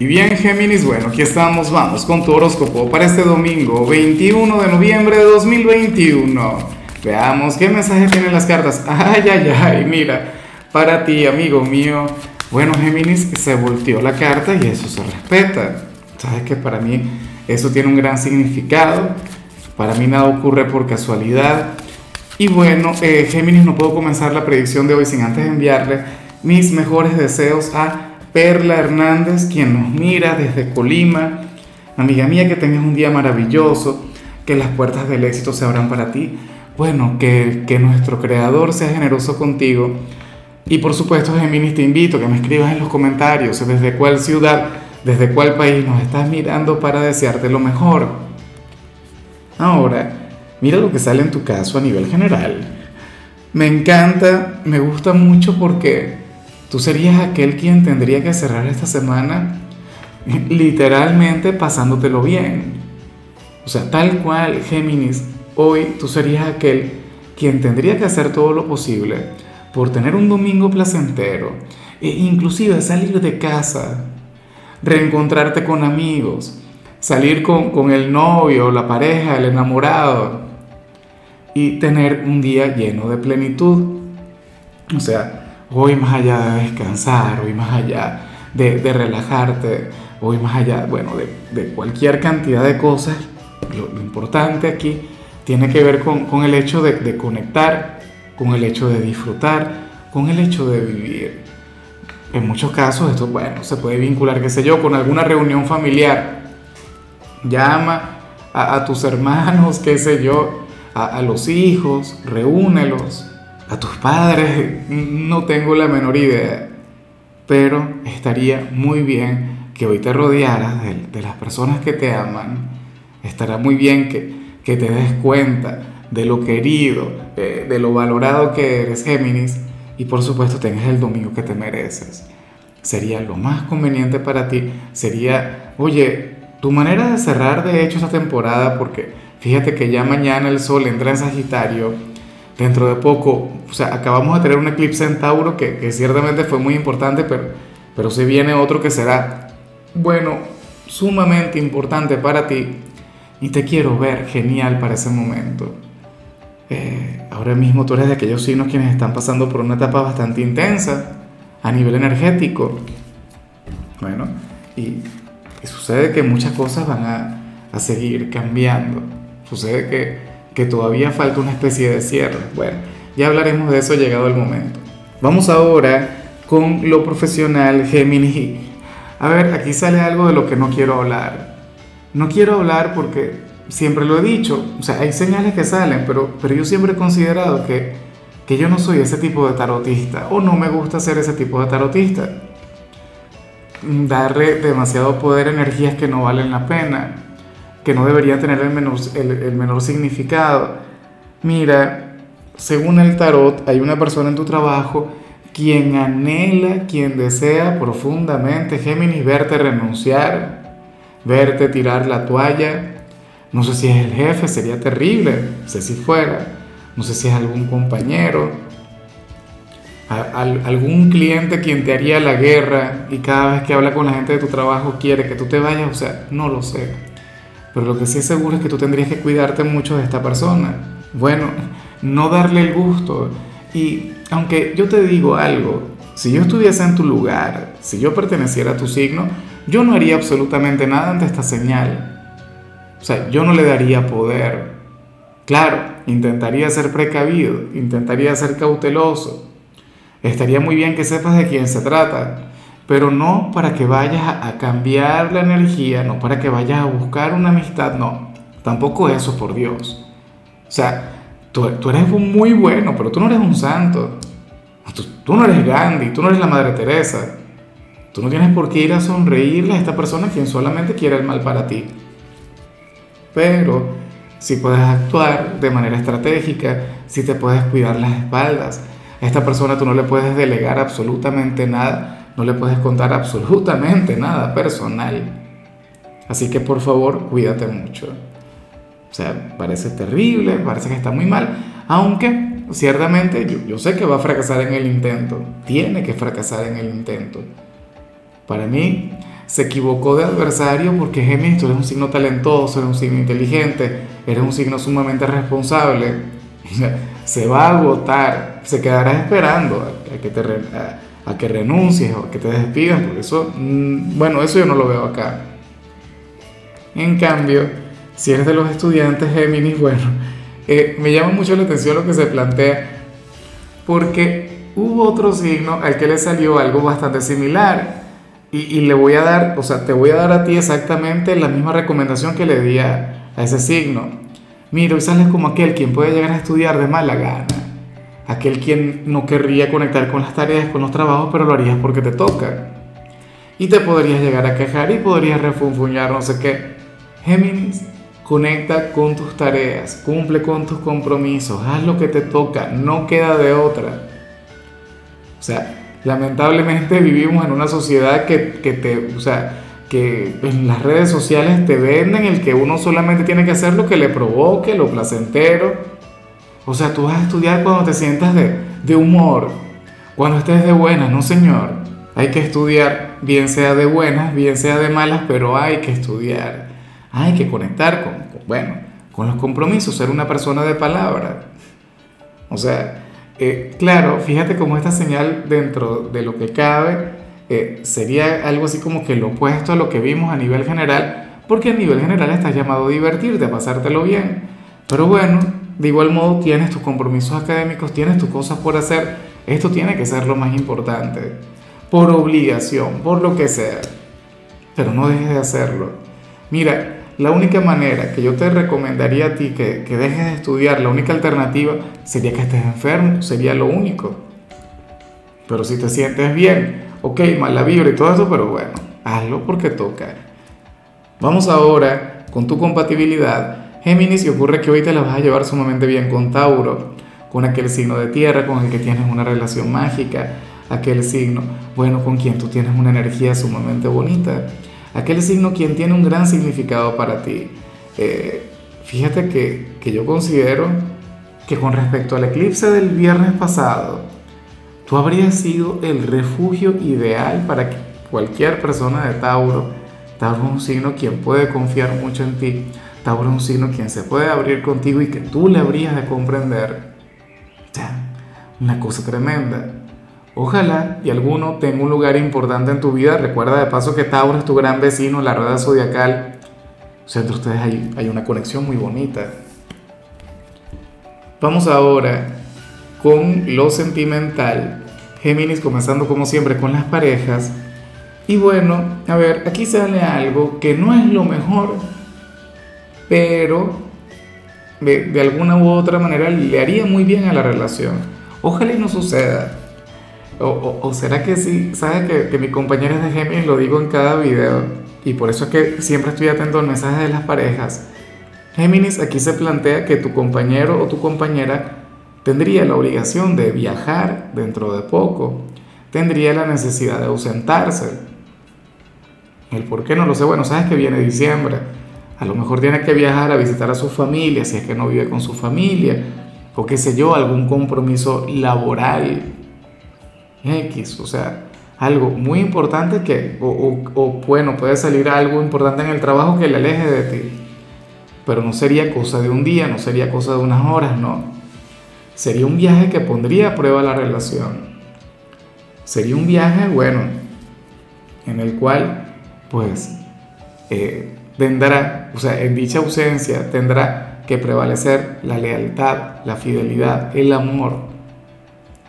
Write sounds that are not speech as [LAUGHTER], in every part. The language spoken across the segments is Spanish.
Y bien, Géminis, bueno, aquí estamos, vamos con tu horóscopo para este domingo, 21 de noviembre de 2021. Veamos qué mensaje tienen las cartas. [LAUGHS] Ay, ay, ay, mira, para ti, amigo mío. Bueno, Géminis, se volteó la carta y eso se respeta. Sabes que para mí eso tiene un gran significado. Para mí nada ocurre por casualidad. Y bueno, eh, Géminis, no puedo comenzar la predicción de hoy sin antes enviarle mis mejores deseos a Perla Hernández, quien nos mira desde Colima. Amiga mía, que tengas un día maravilloso, que las puertas del éxito se abran para ti. Bueno, que, nuestro creador sea generoso contigo. Y por supuesto, Géminis, te invito a que me escribas en los comentarios desde cuál ciudad, desde cuál país nos estás mirando para desearte lo mejor. Ahora, mira lo que sale en tu caso a nivel general. Me encanta, me gusta mucho porque Tú serías aquel quien tendría que cerrar esta semana literalmente pasándotelo bien. O sea, tal cual, Géminis, hoy tú serías aquel quien tendría que hacer todo lo posible por tener un domingo placentero e inclusive salir de casa, reencontrarte con amigos, salir con, con el novio, la pareja, el enamorado y tener un día lleno de plenitud. O sea, hoy más allá de descansar, hoy más allá de, relajarte, hoy más allá, bueno, de, cualquier cantidad de cosas, lo, importante aquí tiene que ver con, el hecho de, conectar, con el hecho de disfrutar, con el hecho de vivir. En muchos casos esto, bueno, se puede vincular, qué sé yo, con alguna reunión familiar. Llama a, tus hermanos, qué sé yo, a, a los hijos, reúnelos, a tus padres, no tengo la menor idea, pero estaría muy bien que hoy te rodearas de, las personas que te aman, estará muy bien que, que te des cuenta de lo querido, de, de lo valorado que eres Géminis y por supuesto tengas el domingo que te mereces. Sería lo más conveniente para ti, sería, oye, tu manera de cerrar de hecho esta temporada, porque fíjate que ya mañana el sol entra en Sagitario, dentro de poco, o sea, acabamos de tener un eclipse en Tauro que, ciertamente fue muy importante, pero, pero se viene otro que será, bueno, sumamente importante para ti y te quiero ver genial para ese momento. Eh, ahora mismo tú eres de aquellos signos quienes están pasando por una etapa bastante intensa a nivel energético. Bueno, y, sucede que muchas cosas van a, a seguir cambiando. Sucede que que todavía falta una especie de cierre. Bueno, ya hablaremos de eso llegado el momento. Vamos ahora con lo profesional Gemini. A ver, aquí sale algo de lo que no quiero hablar. No quiero hablar porque siempre lo he dicho, o sea, hay señales que salen, pero, pero yo siempre he considerado que, que yo no soy ese tipo de tarotista o no me gusta ser ese tipo de tarotista. Darle demasiado poder a energías que no valen la pena que no debería tener el menor, el, menor significado. Mira, según el tarot, hay una persona en tu trabajo quien anhela, quien desea profundamente, Géminis, verte renunciar, verte tirar la toalla. No sé si es el jefe, sería terrible, no sé si fuera, no sé si es algún compañero, algún cliente quien te haría la guerra y cada vez que habla con la gente de tu trabajo quiere que tú te vayas, o sea, no lo sé. Pero lo que sí es seguro es que tú tendrías que cuidarte mucho de esta persona. Bueno, no darle el gusto. Y aunque yo te digo algo, si yo estuviese en tu lugar, si yo perteneciera a tu signo, yo no haría absolutamente nada ante esta señal. O sea, yo no le daría poder. Claro, intentaría ser precavido, intentaría ser cauteloso. Estaría muy bien que sepas de quién se trata, pero no para que vayas a cambiar la energía, no para que vayas a buscar una amistad, no, tampoco eso, por Dios. O sea, tú, eres muy bueno, pero tú no eres un santo. Tú, no eres Gandhi, tú no eres la Madre Teresa. Tú no tienes por qué ir a sonreírle a esta persona quien solamente quiere el mal para ti. Pero si puedes actuar de manera estratégica, si te puedes cuidar las espaldas, a esta persona tú no le puedes delegar absolutamente nada no le puedes contar absolutamente nada personal. Así que por favor, cuídate mucho. O sea, parece terrible, parece que está muy mal, aunque ciertamente yo, sé que va a fracasar en el intento, tiene que fracasar en el intento. Para mí, se equivocó de adversario porque Géminis, tú eres un signo talentoso, eres un signo inteligente, eres un signo sumamente responsable. [LAUGHS] se va a agotar, se quedará esperando a, que te que renuncies o a que te despidan, porque eso, mm, bueno, eso yo no lo veo acá. En cambio, si eres de los estudiantes Géminis, [LAUGHS] bueno, eh, me llama mucho la atención lo que se plantea, porque hubo otro signo al que le salió algo bastante similar y, le voy a dar, o sea, te voy a dar a ti exactamente la misma recomendación que le di a, ese signo. Mira, hoy sales como aquel quien puede llegar a estudiar de mala gana. Aquel quien no querría conectar con las tareas, con los trabajos, pero lo harías porque te toca. Y te podrías llegar a quejar y podrías refunfuñar, no sé qué. Géminis, conecta con tus tareas, cumple con tus compromisos, haz lo que te toca, no queda de otra. O sea, lamentablemente vivimos en una sociedad que, que, te, o sea, que en las redes sociales te venden el que uno solamente tiene que hacer lo que le provoque, lo placentero. O sea, tú vas a estudiar cuando te sientas de, de humor, cuando estés de buenas, no señor. Hay que estudiar, bien sea de buenas, bien sea de malas, pero hay que estudiar. Hay que conectar con, bueno, con los compromisos, ser una persona de palabra. O sea, eh, claro, fíjate cómo esta señal dentro de lo que cabe eh, sería algo así como que lo opuesto a lo que vimos a nivel general, porque a nivel general estás llamado a divertirte, a pasártelo bien. Pero bueno, de igual modo tienes tus compromisos académicos, tienes tus cosas por hacer, esto tiene que ser lo más importante, por obligación, por lo que sea, pero no dejes de hacerlo. Mira, la única manera que yo te recomendaría a ti que, que dejes de estudiar, la única alternativa sería que estés enfermo, sería lo único. Pero si te sientes bien, ok, mala vibra y todo eso, pero bueno, hazlo porque toca. Vamos ahora con tu compatibilidad. Géminis, y ocurre que hoy te la vas a llevar sumamente bien con Tauro, con aquel signo de tierra con el que tienes una relación mágica, aquel signo, bueno, con quien tú tienes una energía sumamente bonita aquel signo quien tiene un gran significado para ti. Eh, fíjate que, que yo considero que con respecto al eclipse del viernes pasado, tú habrías sido el refugio ideal para cualquier persona de Tauro. Tauro es un signo quien puede confiar mucho en ti. Tauro es un signo quien se puede abrir contigo y que tú le habrías de comprender. una cosa tremenda. Ojalá y alguno tenga un lugar importante en tu vida. Recuerda de paso que Tauro es tu gran vecino, la rueda zodiacal. O sea, entre ustedes hay, hay una conexión muy bonita. Vamos ahora con lo sentimental. Géminis comenzando como siempre con las parejas. Y bueno, a ver, aquí sale algo que no es lo mejor, pero de, alguna u otra manera le haría muy bien a la relación. Ojalá y no suceda. O, será que sí? ¿Sabes que, que mi compañera es de Géminis? Lo digo en cada video. Y por eso es que siempre estoy atento al mensaje de las parejas. Géminis, aquí se plantea que tu compañero o tu compañera tendría la obligación de viajar dentro de poco. Tendría la necesidad de ausentarse. El por qué no lo sé. Bueno, sabes que viene diciembre. A lo mejor tiene que viajar a visitar a su familia, si es que no vive con su familia. O qué sé yo, algún compromiso laboral X, o sea, algo muy importante que, o, bueno, puede salir algo importante en el trabajo que le aleje de ti, pero no sería cosa de un día, no sería cosa de unas horas, no. Sería un viaje que pondría a prueba la relación. Sería un viaje, bueno, en el cual, pues, eh, tendrá, o sea, en dicha ausencia tendrá que prevalecer la lealtad, la fidelidad, el amor,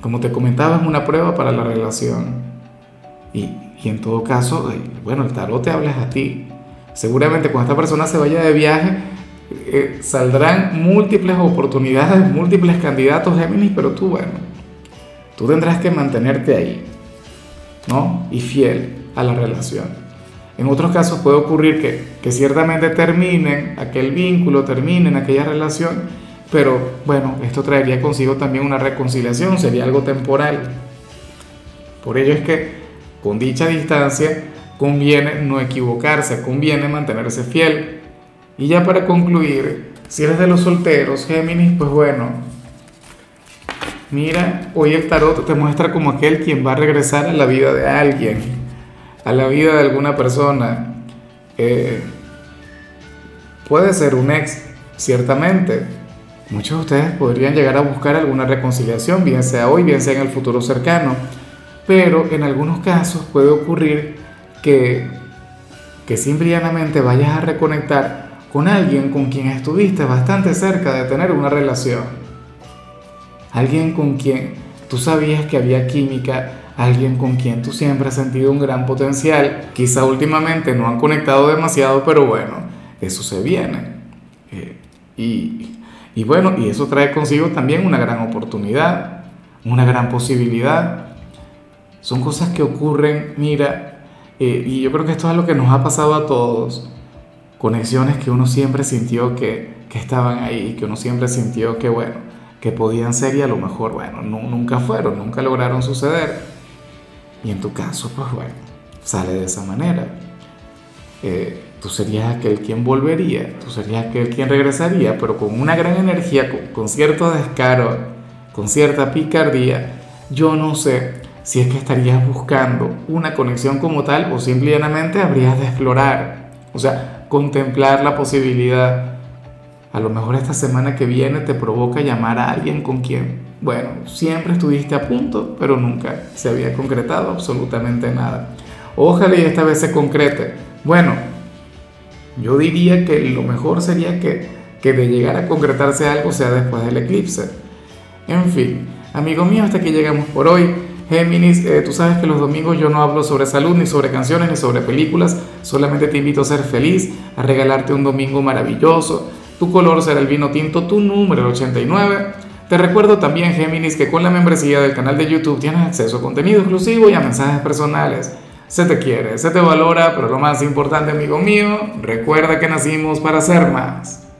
como te comentaba, es una prueba para la relación. Y, en todo caso, bueno, el tarot te habla a ti. Seguramente cuando esta persona se vaya de viaje, eh, saldrán múltiples oportunidades, múltiples candidatos Géminis, pero tú, bueno, tú tendrás que mantenerte ahí, ¿no? Y fiel a la relación. En otros casos puede ocurrir que, que ciertamente terminen aquel vínculo, terminen aquella relación, pero bueno, esto traería consigo también una reconciliación, sería algo temporal. Por ello es que con dicha distancia conviene no equivocarse, conviene mantenerse fiel. Y ya para concluir, si eres de los solteros, Géminis, pues bueno, mira, hoy el tarot te muestra como aquel quien va a regresar a la vida de alguien. A la vida de alguna persona. Eh, puede ser un ex, ciertamente. Muchos de ustedes podrían llegar a buscar alguna reconciliación, bien sea hoy, bien sea en el futuro cercano. Pero en algunos casos puede ocurrir que, que simplemente vayas a reconectar con alguien con quien estuviste bastante cerca de tener una relación. Alguien con quien tú sabías que había química, alguien con quien tú siempre has sentido un gran potencial. Quizá últimamente no han conectado demasiado, pero bueno, eso se viene. Eh, y, y bueno, y eso trae consigo también una gran oportunidad, una gran posibilidad. Son cosas que ocurren, mira, eh, y yo creo que esto es lo que nos ha pasado a todos. Conexiones que uno siempre sintió que, que estaban ahí, que uno siempre sintió que, bueno, que podían ser y a lo mejor, bueno, nunca fueron, nunca lograron suceder. Y en tu caso, pues bueno, sale de esa manera. Eh, tú serías aquel quien volvería, tú serías aquel quien regresaría, pero con una gran energía, con, cierto descaro, con cierta picardía. Yo no sé si es que estarías buscando una conexión como tal o simplemente habrías de explorar, o sea, contemplar la posibilidad. A lo mejor esta semana que viene te provoca llamar a alguien con quien bueno, siempre estuviste a punto, pero nunca se había concretado absolutamente nada. Ojalá y esta vez se concrete. Bueno, yo diría que lo mejor sería que, que de llegar a concretarse algo sea después del eclipse. En fin, amigo mío, hasta aquí llegamos por hoy. Géminis, eh, tú sabes que los domingos yo no hablo sobre salud, ni sobre canciones, ni sobre películas. Solamente te invito a ser feliz, a regalarte un domingo maravilloso. Tu color será el vino tinto, tu número el 89. Te recuerdo también, Géminis, que con la membresía del canal de YouTube tienes acceso a contenido exclusivo y a mensajes personales. Se te quiere, se te valora, pero lo más importante, amigo mío, recuerda que nacimos para ser más.